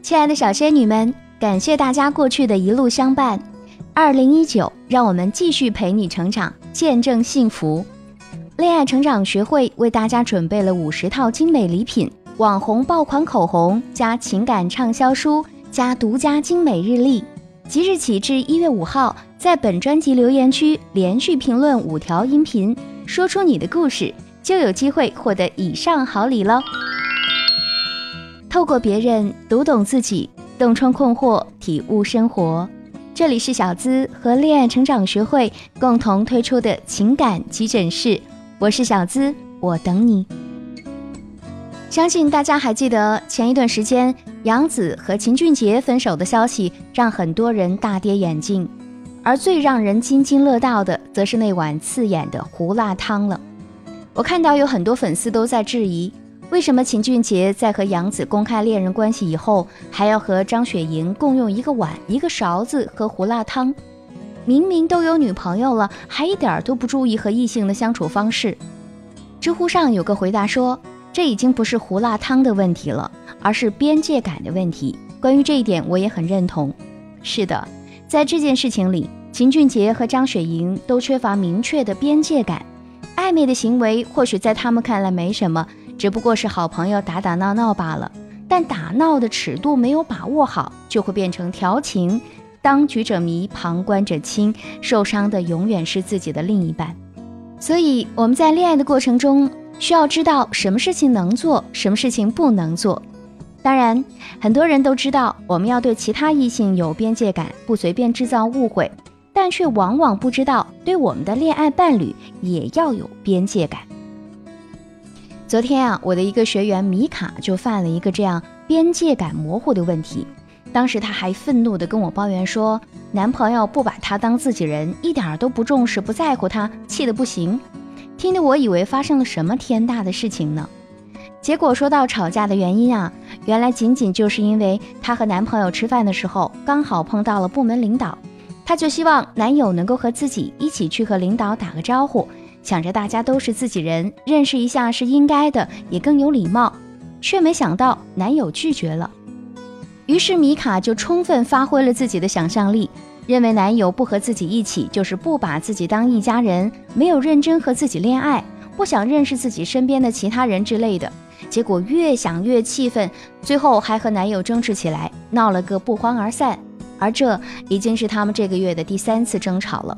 亲爱的小仙女们，感谢大家过去的一路相伴。二零一九，让我们继续陪你成长，见证幸福。恋爱成长学会为大家准备了五十套精美礼品，网红爆款口红加情感畅销书加独家精美日历。即日起至一月五号，在本专辑留言区连续评论五条音频，说出你的故事，就有机会获得以上好礼喽！透过别人读懂自己，洞穿困惑，体悟生活。这里是小资和恋爱成长学会共同推出的情感急诊室，我是小资，我等你。相信大家还记得前一段时间杨紫和秦俊杰分手的消息，让很多人大跌眼镜。而最让人津津乐道的，则是那碗刺眼的胡辣汤了。我看到有很多粉丝都在质疑，为什么秦俊杰在和杨紫公开恋人关系以后，还要和张雪迎共用一个碗、一个勺子喝胡辣汤？明明都有女朋友了，还一点都不注意和异性的相处方式。知乎上有个回答说。这已经不是胡辣汤的问题了，而是边界感的问题。关于这一点，我也很认同。是的，在这件事情里，秦俊杰和张雪迎都缺乏明确的边界感。暧昧的行为或许在他们看来没什么，只不过是好朋友打打闹闹罢了。但打闹的尺度没有把握好，就会变成调情。当局者迷，旁观者清，受伤的永远是自己的另一半。所以我们在恋爱的过程中。需要知道什么事情能做，什么事情不能做。当然，很多人都知道我们要对其他异性有边界感，不随便制造误会，但却往往不知道对我们的恋爱伴侣也要有边界感。昨天啊，我的一个学员米卡就犯了一个这样边界感模糊的问题。当时她还愤怒地跟我抱怨说，男朋友不把她当自己人，一点都不重视、不在乎她，气得不行。听得我以为发生了什么天大的事情呢，结果说到吵架的原因啊，原来仅仅就是因为她和男朋友吃饭的时候刚好碰到了部门领导，她就希望男友能够和自己一起去和领导打个招呼，想着大家都是自己人，认识一下是应该的，也更有礼貌，却没想到男友拒绝了，于是米卡就充分发挥了自己的想象力。认为男友不和自己一起，就是不把自己当一家人，没有认真和自己恋爱，不想认识自己身边的其他人之类的。结果越想越气愤，最后还和男友争执起来，闹了个不欢而散。而这已经是他们这个月的第三次争吵了。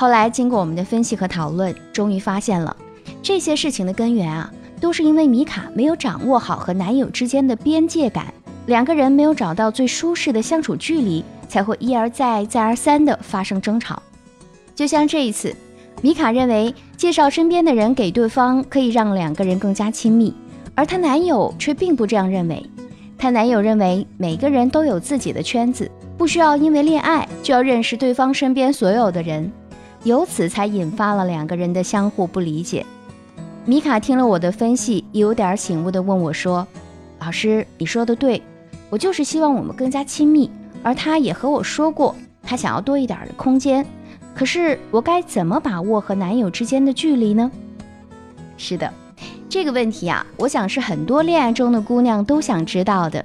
后来经过我们的分析和讨论，终于发现了这些事情的根源啊，都是因为米卡没有掌握好和男友之间的边界感，两个人没有找到最舒适的相处距离。才会一而再、再而三地发生争吵。就像这一次，米卡认为介绍身边的人给对方可以让两个人更加亲密，而她男友却并不这样认为。她男友认为每个人都有自己的圈子，不需要因为恋爱就要认识对方身边所有的人，由此才引发了两个人的相互不理解。米卡听了我的分析，有点醒悟地问我说：“老师，你说的对，我就是希望我们更加亲密。”而他也和我说过，他想要多一点的空间。可是我该怎么把握和男友之间的距离呢？是的，这个问题啊，我想是很多恋爱中的姑娘都想知道的。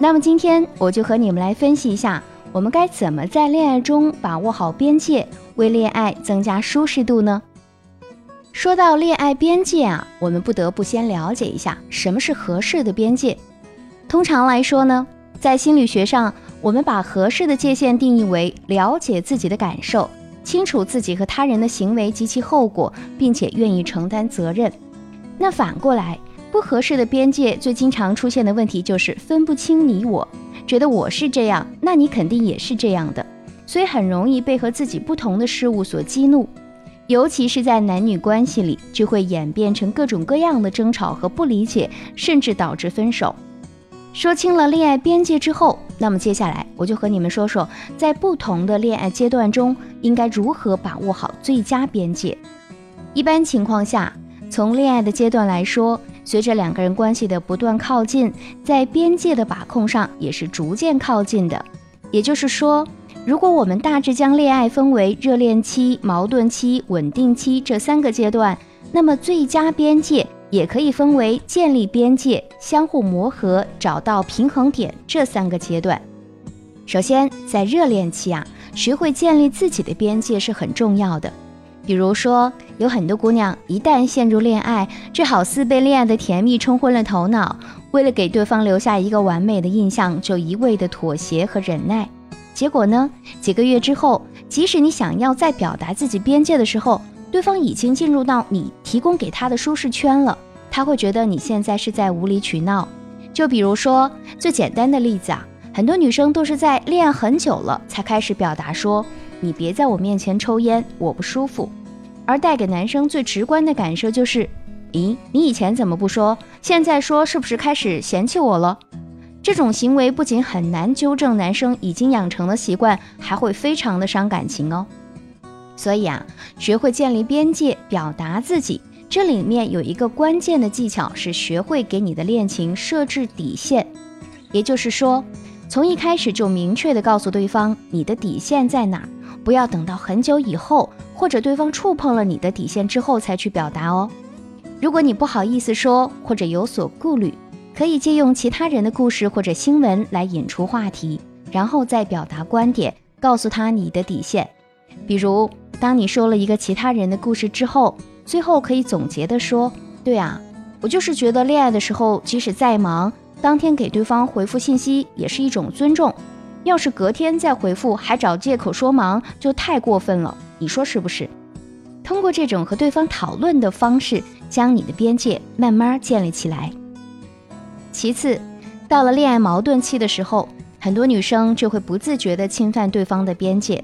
那么今天我就和你们来分析一下，我们该怎么在恋爱中把握好边界，为恋爱增加舒适度呢？说到恋爱边界啊，我们不得不先了解一下什么是合适的边界。通常来说呢，在心理学上。我们把合适的界限定义为了解自己的感受，清楚自己和他人的行为及其后果，并且愿意承担责任。那反过来，不合适的边界最经常出现的问题就是分不清你我，觉得我是这样，那你肯定也是这样的，所以很容易被和自己不同的事物所激怒，尤其是在男女关系里，就会演变成各种各样的争吵和不理解，甚至导致分手。说清了恋爱边界之后，那么接下来我就和你们说说，在不同的恋爱阶段中，应该如何把握好最佳边界。一般情况下，从恋爱的阶段来说，随着两个人关系的不断靠近，在边界的把控上也是逐渐靠近的。也就是说，如果我们大致将恋爱分为热恋期、矛盾期、稳定期这三个阶段，那么最佳边界也可以分为建立边界、相互磨合、找到平衡点这三个阶段。首先，在热恋期啊，学会建立自己的边界是很重要的。比如说，有很多姑娘一旦陷入恋爱，这好似被恋爱的甜蜜冲昏了头脑，为了给对方留下一个完美的印象，就一味的妥协和忍耐。结果呢，几个月之后，即使你想要再表达自己边界的时候，对方已经进入到你提供给他的舒适圈了，他会觉得你现在是在无理取闹。就比如说最简单的例子啊，很多女生都是在恋爱很久了才开始表达说：“你别在我面前抽烟，我不舒服。”而带给男生最直观的感受就是：“咦，你以前怎么不说？现在说是不是开始嫌弃我了？”这种行为不仅很难纠正男生已经养成的习惯，还会非常的伤感情哦。所以啊，学会建立边界，表达自己，这里面有一个关键的技巧是学会给你的恋情设置底线。也就是说，从一开始就明确的告诉对方你的底线在哪，不要等到很久以后，或者对方触碰了你的底线之后才去表达哦。如果你不好意思说，或者有所顾虑，可以借用其他人的故事或者新闻来引出话题，然后再表达观点，告诉他你的底线。比如，当你说了一个其他人的故事之后，最后可以总结的说：“对啊，我就是觉得恋爱的时候，即使再忙，当天给对方回复信息也是一种尊重。要是隔天再回复还找借口说忙，就太过分了。你说是不是？”通过这种和对方讨论的方式，将你的边界慢慢建立起来。其次，到了恋爱矛盾期的时候，很多女生就会不自觉地侵犯对方的边界。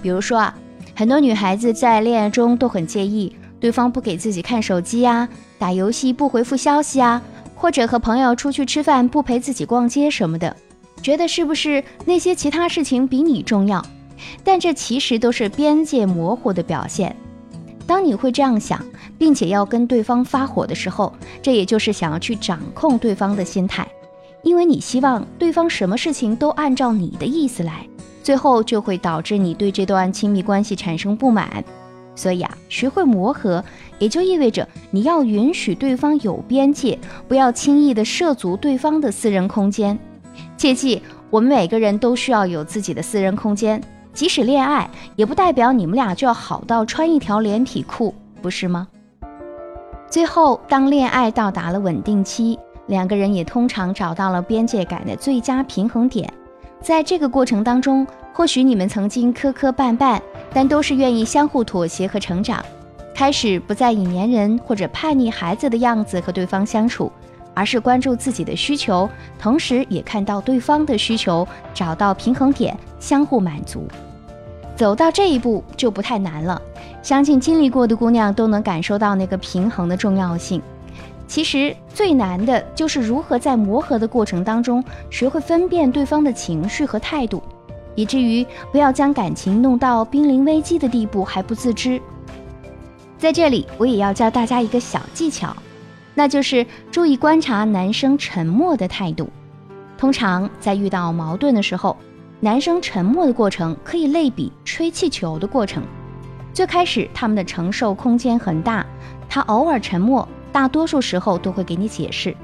比如说啊，很多女孩子在恋爱中都很介意对方不给自己看手机呀，打游戏不回复消息啊，或者和朋友出去吃饭不陪自己逛街什么的，觉得是不是那些其他事情比你重要？但这其实都是边界模糊的表现。当你会这样想，并且要跟对方发火的时候，这也就是想要去掌控对方的心态，因为你希望对方什么事情都按照你的意思来，最后就会导致你对这段亲密关系产生不满。所以啊，学会磨合，也就意味着你要允许对方有边界，不要轻易的涉足对方的私人空间。切记，我们每个人都需要有自己的私人空间。即使恋爱，也不代表你们俩就要好到穿一条连体裤，不是吗？最后，当恋爱到达了稳定期，两个人也通常找到了边界感的最佳平衡点。在这个过程当中，或许你们曾经磕磕绊绊，但都是愿意相互妥协和成长，开始不再以粘人或者叛逆孩子的样子和对方相处。而是关注自己的需求，同时也看到对方的需求，找到平衡点，相互满足。走到这一步就不太难了，相信经历过的姑娘都能感受到那个平衡的重要性。其实最难的就是如何在磨合的过程当中，学会分辨对方的情绪和态度，以至于不要将感情弄到濒临危机的地步还不自知。在这里，我也要教大家一个小技巧。那就是注意观察男生沉默的态度。通常在遇到矛盾的时候，男生沉默的过程可以类比吹气球的过程。最开始他们的承受空间很大，他偶尔沉默，大多数时候都会给你解释。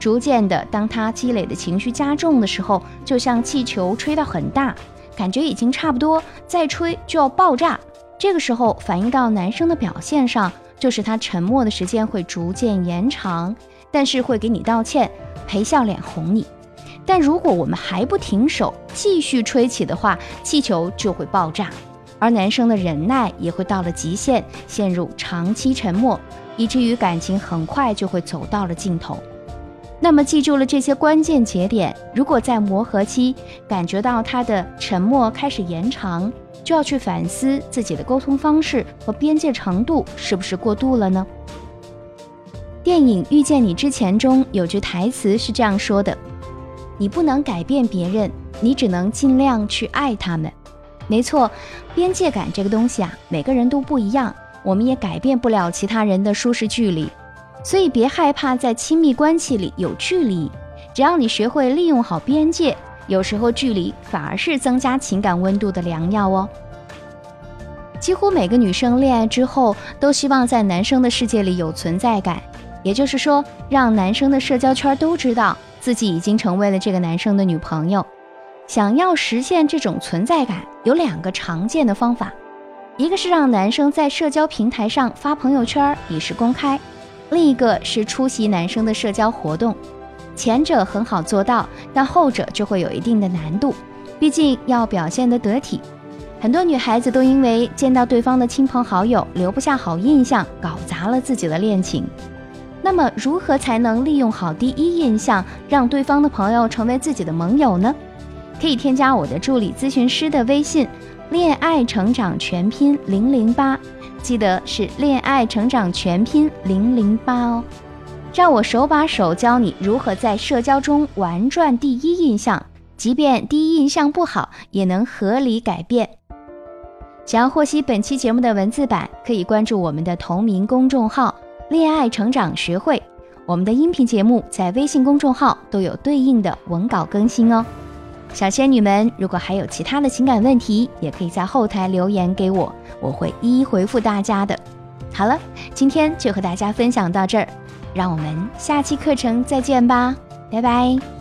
逐渐的，当他积累的情绪加重的时候，就像气球吹到很大，感觉已经差不多，再吹就要爆炸。这个时候反映到男生的表现上。就是他沉默的时间会逐渐延长，但是会给你道歉，陪笑脸哄你。但如果我们还不停手，继续吹起的话，气球就会爆炸，而男生的忍耐也会到了极限，陷入长期沉默，以至于感情很快就会走到了尽头。那么记住了这些关键节点，如果在磨合期感觉到他的沉默开始延长，要去反思自己的沟通方式和边界程度是不是过度了呢？电影《遇见你之前》中有句台词是这样说的：“你不能改变别人，你只能尽量去爱他们。”没错，边界感这个东西啊，每个人都不一样，我们也改变不了其他人的舒适距离，所以别害怕在亲密关系里有距离，只要你学会利用好边界。有时候距离反而是增加情感温度的良药哦。几乎每个女生恋爱之后都希望在男生的世界里有存在感，也就是说，让男生的社交圈都知道自己已经成为了这个男生的女朋友。想要实现这种存在感，有两个常见的方法，一个是让男生在社交平台上发朋友圈以示公开，另一个是出席男生的社交活动。前者很好做到，但后者就会有一定的难度，毕竟要表现得得体。很多女孩子都因为见到对方的亲朋好友留不下好印象，搞砸了自己的恋情。那么，如何才能利用好第一印象，让对方的朋友成为自己的盟友呢？可以添加我的助理咨询师的微信“恋爱成长全拼零零八”，记得是“恋爱成长全拼零零八”哦。让我手把手教你如何在社交中玩转第一印象，即便第一印象不好，也能合理改变。想要获悉本期节目的文字版，可以关注我们的同名公众号“恋爱成长学会”。我们的音频节目在微信公众号都有对应的文稿更新哦。小仙女们，如果还有其他的情感问题，也可以在后台留言给我，我会一一回复大家的。好了，今天就和大家分享到这儿，让我们下期课程再见吧，拜拜。